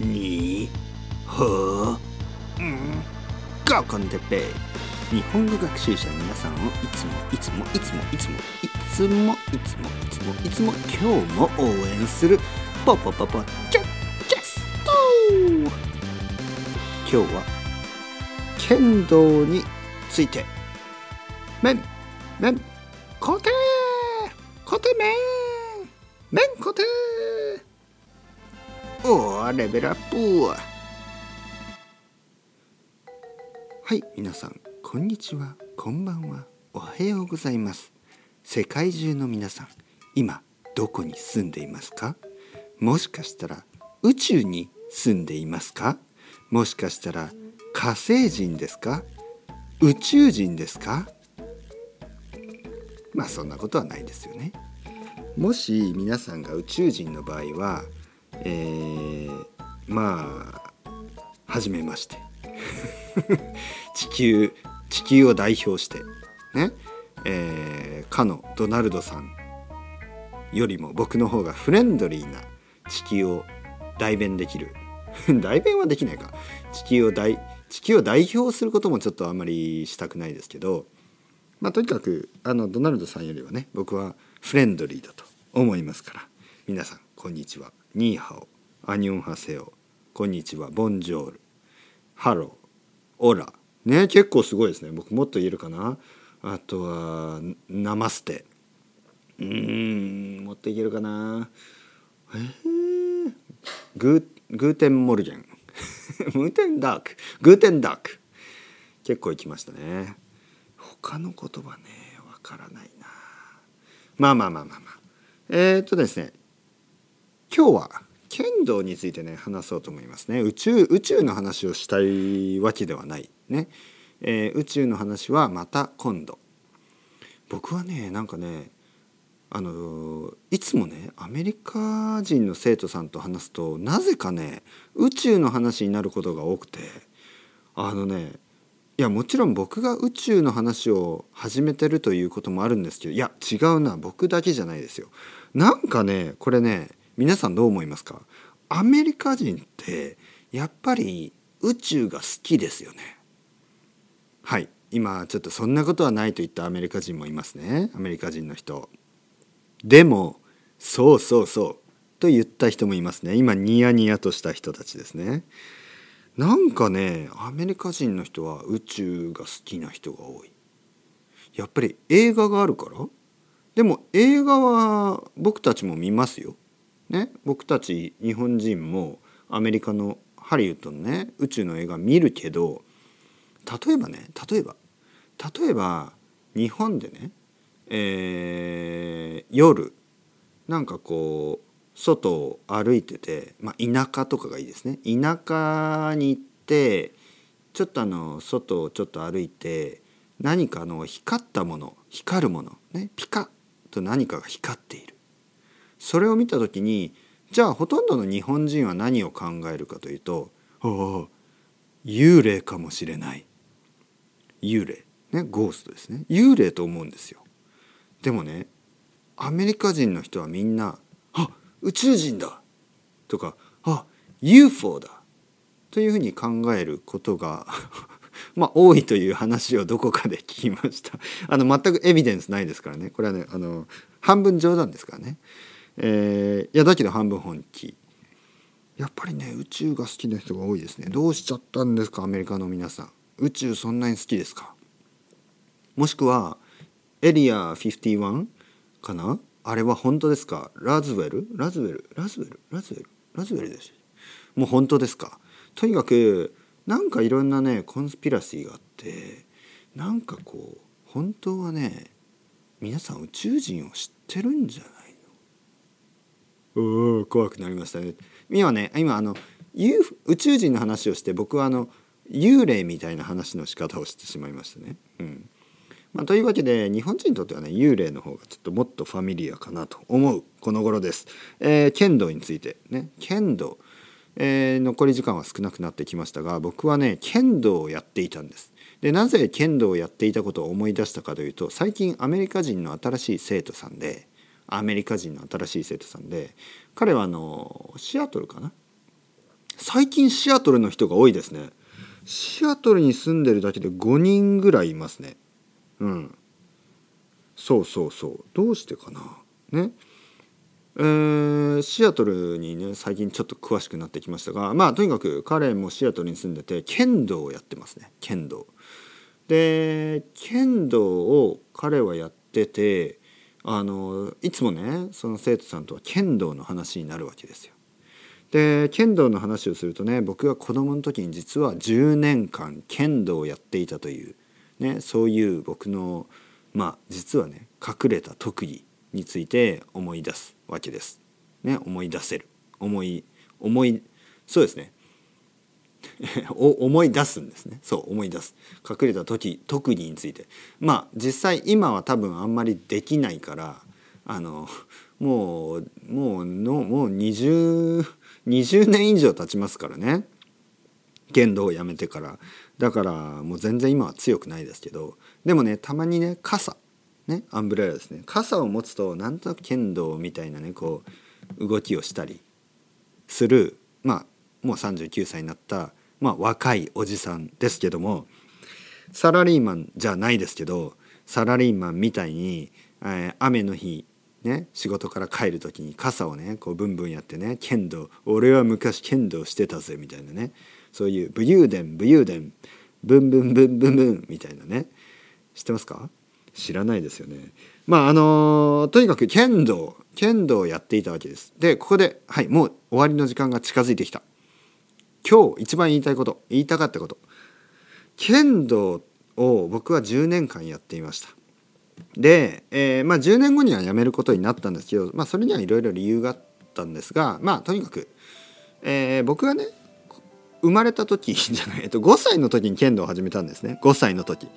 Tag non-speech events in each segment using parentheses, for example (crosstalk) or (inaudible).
にうん。ゴーコンテッペイ。日本語学習者の皆さんをいつもいつもいつもいつもいつもいつもいつもいつも今日も応援するポポポポキャッキャスト。今日は剣道について。麺。麺。固定。固定麺。麺固定。おーレベルアップ。はい皆さんこんにちは。こんばんは。おはようございます。世界中の皆さん今どこに住んでいますか？もしかしたら宇宙に住んでいますか？もしかしたら火星人ですか？宇宙人ですか？まあそんなことはないですよね。もし皆さんが宇宙人の場合はえー、まあ初めまして。(laughs) 地球地球を代表してねえー、かのドナルドさんよりも僕の方がフレンドリーな地球を代弁できる。(laughs) 代弁はできないか。地球を代地球を代表することもちょっとあんまりしたくないですけどまあとにかくあのドナルドさんよりはね僕はフレンドリーだと思いますから。皆さんこんにちは。你好。안녕하세요。こんにちは。 Bonjour。Hello。Hola。ね結構すごいですね。僕もっと言えるかな。あとはनमस्ते。うんもっといけるかな。えー、グー Guten Morgen。Guten (laughs) Tag。グーテンダーク。結構いきましたね。他の言葉ねわからないな。まあまあまあまあまあ。えー、っとですね。今日は剣道についてね話そうと思いますね。宇宙宇宙の話をしたいわけではないね、えー、宇宙の話はまた今度。僕はねなんかねあのいつもねアメリカ人の生徒さんと話すとなぜかね宇宙の話になることが多くて。あのねいやもちろん僕が宇宙の話を始めてるということもあるんですけどいや違うな僕だけじゃないですよ。なんかねこれね皆さんどう思いますか？アメリカ人ってやっぱり宇宙が好きですよね。はい今ちょっとそんなことはないと言ったアメリカ人もいますねアメリカ人の人。でもそうそうそうと言った人もいますね今ニヤニヤとした人たちですね。なんかねアメリカ人の人は宇宙が好きな人が多いやっぱり映画があるからでも映画は僕たちも見ますよ。ね僕たち日本人もアメリカのハリウッドのね宇宙の映画見るけど例えばね例えば例えば日本でね、えー、夜なんかこう外を歩いてて、まあ、田舎とかがいいですね。田舎に行ってちょっとあの外をちょっと歩いて何かの光ったもの光るものねピカッと何かが光っている。それを見た時にじゃあほとんどの日本人は何を考えるかというと「ああ幽霊かもしれない」幽霊。ねゴーストですね。幽霊と思うんですよ。でもねアメリカ人の人はみんな「あ宇宙人だ。とかあ UFO だ。というふうに考えることが (laughs) まあ多いという話をどこかで聞きました。あの全くエビデンスないですからね。これはねあの半分冗談ですからね、えー、いやだけど半分本気。やっぱりね宇宙が好きな人が多いですね。どうしちゃったんですかアメリカの皆さん。宇宙そんなに好きですか？もしくはエリア51かな？あれは本当ですか？ロズウェル？ロズウェル？ロズウェル？ロズウェル？ロズウェルですもう本当ですか？とにかくなんかいろんなね conspiracy があってなんかこう本当はね皆さん宇宙人を知ってるんじゃない？のおお怖くなりましたね今ね今あの宇宙人の話をして僕はあの幽霊みたいな話の仕方をしてしまいましたね。うんまあ、というわけで日本人にとってはね幽霊の方がちょっともっとファミリアかなと思うこの頃です。えー、剣道についてね剣道、えー、残り時間は少なくなってきましたが僕はね剣道をやっていたんです。でなぜ剣道をやっていたことを思い出したかというと最近アメリカ人の新しい生徒さんでアメリカ人の新しい生徒さんで彼はあのシアトルかな？最近シアトルの人が多いですね。シアトルに住んでるだけで5人ぐらいいますね。うん。そうそうそう。どうしてかな？ね。えー、シアトルにね最近ちょっと詳しくなってきましたがまあとにかく彼もシアトルに住んでて剣道をやってますね。剣道。で剣道を彼はやっててあのいつもねその生徒さんとは剣道の話になるわけですよ。で剣道の話をするとね僕が子供の時に実は10年間剣道をやっていたという、ね、そういう僕のまあ実はね隠れた特技について思い出すわけです。ね、思い出せる。思い思いそうですね。(laughs) 思い出すんですね。そう思い出す。隠れた時特技について。まあ実際今は多分あんまりできないからあのもうもうのもう 20, 20年以上経ちますからね。剣道をやめてから。だからもう全然今は強くないですけど。でもねたまにね傘。ねアンブレラですね。傘を持つとなんとなく剣道みたいなねこう動きをしたりする。まあもう39歳になった、まあ、若いおじさんですけどもサラリーマンじゃないですけどサラリーマンみたいに、えー、雨の日ね、仕事から帰る時に傘をねこうブンブンやってね剣道俺は昔剣道してたぜみたいなねそういう武勇伝武勇伝ブンブンブンブンブンみたいなね知ってますか？知らないですよね。まああのー、とにかく剣道剣道をやっていたわけです。でここではいもう終わりの時間が近づいてきた。今日一番言いたいこと言いたかったこと。剣道を僕は10年間やっていました。で、えー、まあ、10年後には辞めることになったんですけど、まあ、それにはいろいろ理由があったんですがまあとにかく、えー、僕がね生まれた時 (laughs) じゃない、えっと、5歳の時に剣道を始めたんですね。5歳の時。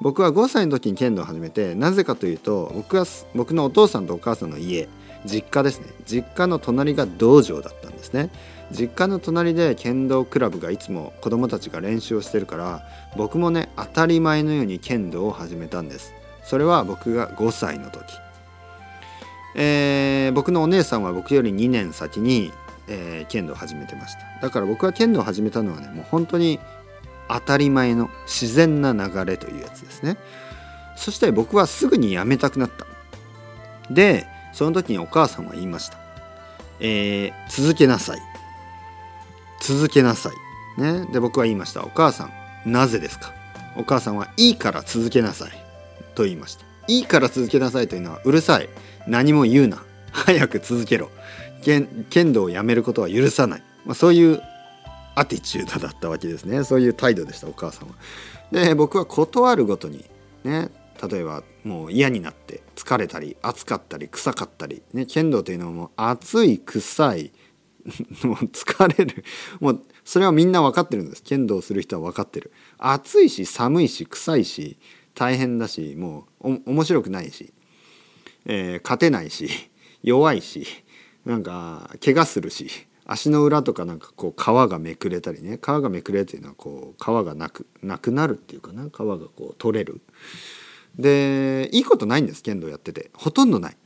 僕は5歳の時に剣道を始めてなぜかというと僕は僕のお父さんとお母さんの家実家ですね。実家の隣が道場だったんですね。実家の隣で剣道クラブがいつも子供たちが練習をしてるから僕もね当たり前のように剣道を始めたんです。それは僕が5歳の時、えー、僕のお姉さんは僕より2年先に、えー、剣道を始めてました。だから僕が剣道を始めたのはねもう本当に当たり前の自然な流れというやつですね。そして僕はすぐにやめたくなった。でその時にお母さんは言いました、えー、続けなさい。続けなさい。ね。で僕は言いました。お母さんなぜですか？お母さんはいいから続けなさい。と言いました。いいから続けなさいというのはうるさい。何も言うな。早く続けろ。剣道をやめることは許さない、まあ、そういうアティチュードだったわけですね。そういう態度でしたお母さんは。で僕は断るごとにね。例えばもう嫌になって疲れたり暑かったり臭かったり、ね、剣道というのはもう暑い臭い (laughs) もう疲れる。もうそれはみんな分かってるんです。剣道する人は分かってる。暑いし寒いし臭いし大変だしもう面白くないし、えー、勝てないし弱いしなんか怪我するし足の裏とかなんかこう皮がめくれたりね。皮がめくれっていうのはこう皮がなくなくなるっていうかな。皮がこう取れる。でいいことないんです剣道やってて。ほとんどない。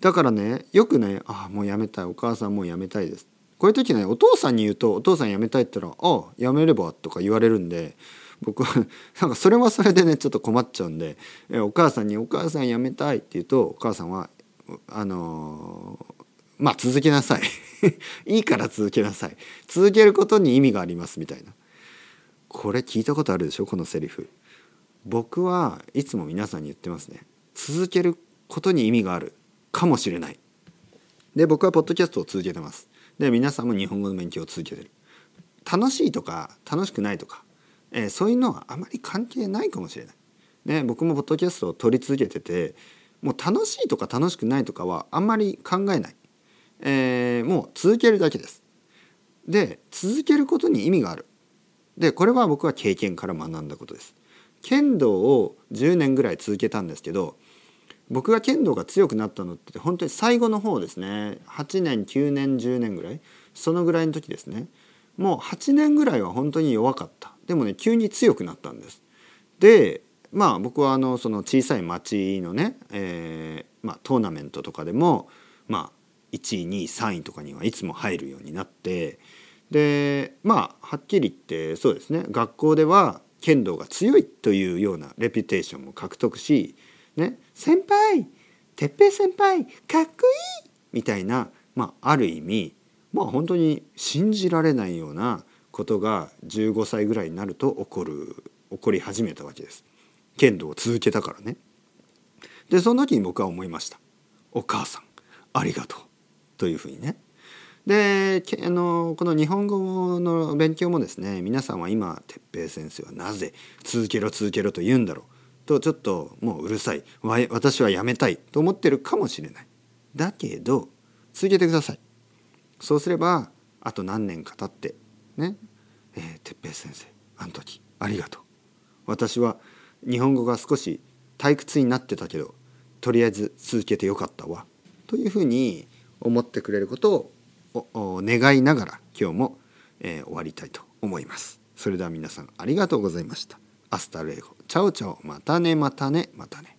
だからねよくね「ああもうやめたいお母さんもうやめたいです」こういう時ねお父さんに言うと「お父さんやめたい」って言ったら「ああやめれば」とか言われるんで僕は (laughs) なんかそれはそれでねちょっと困っちゃうんでえお母さんに「お母さんやめたい」って言うとお母さんはあのー、まあ続けなさい。(laughs) いいから続けなさい。続けることに意味がありますみたいな。これ聞いたことあるでしょこのセリフ。僕はいつも皆さんに言ってますね。続けることに意味がある。かもしれないで僕はポッドキャストを続けてますで皆さんも日本語の勉強を続けてる楽しいとか楽しくないとかえー、そういうのはあまり関係ないかもしれない。ね、僕もポッドキャストを撮り続けててもう楽しいとか楽しくないとかはあんまり考えない、えー、もう続けるだけです。で続けることに意味がある。でこれは僕は経験から学んだことです。剣道を10年ぐらい続けたんですけど僕が剣道が強くなったのって本当に最後の方ですね。8年9年10年ぐらい。そのぐらいの時ですね。もう8年ぐらいは本当に弱かった。でもね急に強くなったんです。でまあ僕はあのその小さい町のね、えーまあ、トーナメントとかでもまあ1位2位3位とかにはいつも入るようになってでまあはっきり言ってそうですね。学校では剣道が強いというようなレピュテーションも獲得し、ね、先輩哲平先輩かっこいいみたいな、まあ、ある意味まあ本当に信じられないようなことが15歳ぐらいになると起こる起こり始めたわけです。剣道を続けたからね。でその時に僕は思いました。お母さんありがとうというふうにね。であのこの日本語の勉強もですね皆さんは今哲平先生はなぜ続けろ続けろと言うんだろうとちょっともううるさい私はやめたいと思ってるかもしれない。だけど続けてください。そうすればあと何年か経ってねえー、哲平先生あの時ありがとう。私は日本語が少し退屈になってたけどとりあえず続けてよかったわというふうに思ってくれることを願いながら今日も、えー、終わりたいと思います。それでは皆さんありがとうございました。 Hasta luego ciao ciao またねまたねまたね。